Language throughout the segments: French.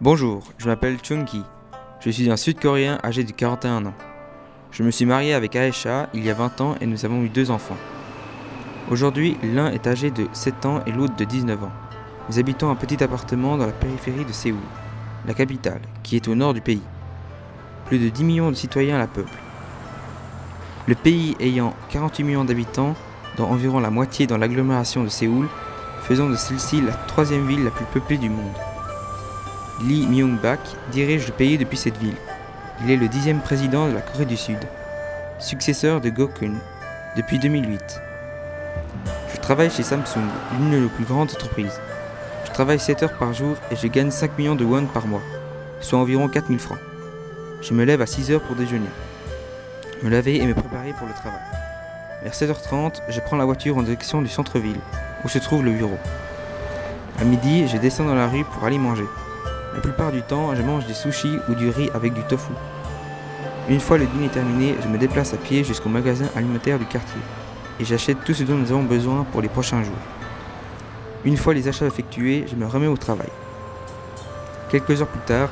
Bonjour, je m'appelle Chung-ki. Je suis un Sud-Coréen âgé de 41 ans. Je me suis marié avec Aesha il y a 20 ans et nous avons eu deux enfants. Aujourd'hui, l'un est âgé de 7 ans et l'autre de 19 ans. Nous habitons un petit appartement dans la périphérie de Séoul, la capitale, qui est au nord du pays. Plus de 10 millions de citoyens la peuplent. Le pays ayant 48 millions d'habitants, dont environ la moitié dans l'agglomération de Séoul, faisant de celle-ci la troisième ville la plus peuplée du monde. Lee Myung-bak dirige le pays depuis cette ville. Il est le dixième président de la Corée du Sud, successeur de Gokun, depuis 2008. Je travaille chez Samsung, l'une de nos plus grandes entreprises. Je travaille 7 heures par jour et je gagne 5 millions de won par mois, soit environ 4000 francs. Je me lève à 6 heures pour déjeuner, me laver et me préparer pour le travail. Vers 7h30, je prends la voiture en direction du centre-ville, où se trouve le bureau. À midi, je descends dans la rue pour aller manger. La plupart du temps, je mange des sushis ou du riz avec du tofu. Une fois le dîner terminé, je me déplace à pied jusqu'au magasin alimentaire du quartier et j'achète tout ce dont nous avons besoin pour les prochains jours. Une fois les achats effectués, je me remets au travail. Quelques heures plus tard,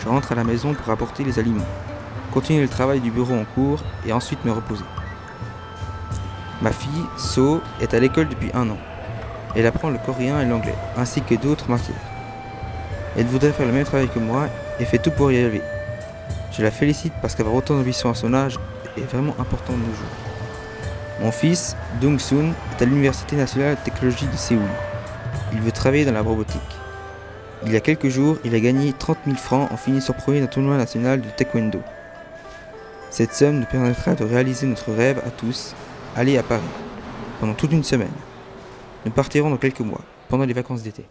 je rentre à la maison pour apporter les aliments, continuer le travail du bureau en cours et ensuite me reposer. Ma fille, So, est à l'école depuis un an. Elle apprend le coréen et l'anglais, ainsi que d'autres matières. Elle voudrait faire le même travail que moi et fait tout pour y arriver. Je la félicite parce qu'avoir autant d'ambition à son âge est vraiment important de nos jours. Mon fils, Dong Soon, est à l'Université nationale de technologie de Séoul. Il veut travailler dans la robotique. Il y a quelques jours, il a gagné 30 000 francs en finissant premier d'un tournoi national de taekwondo. Cette somme nous permettra de réaliser notre rêve à tous, aller à Paris, pendant toute une semaine. Nous partirons dans quelques mois, pendant les vacances d'été.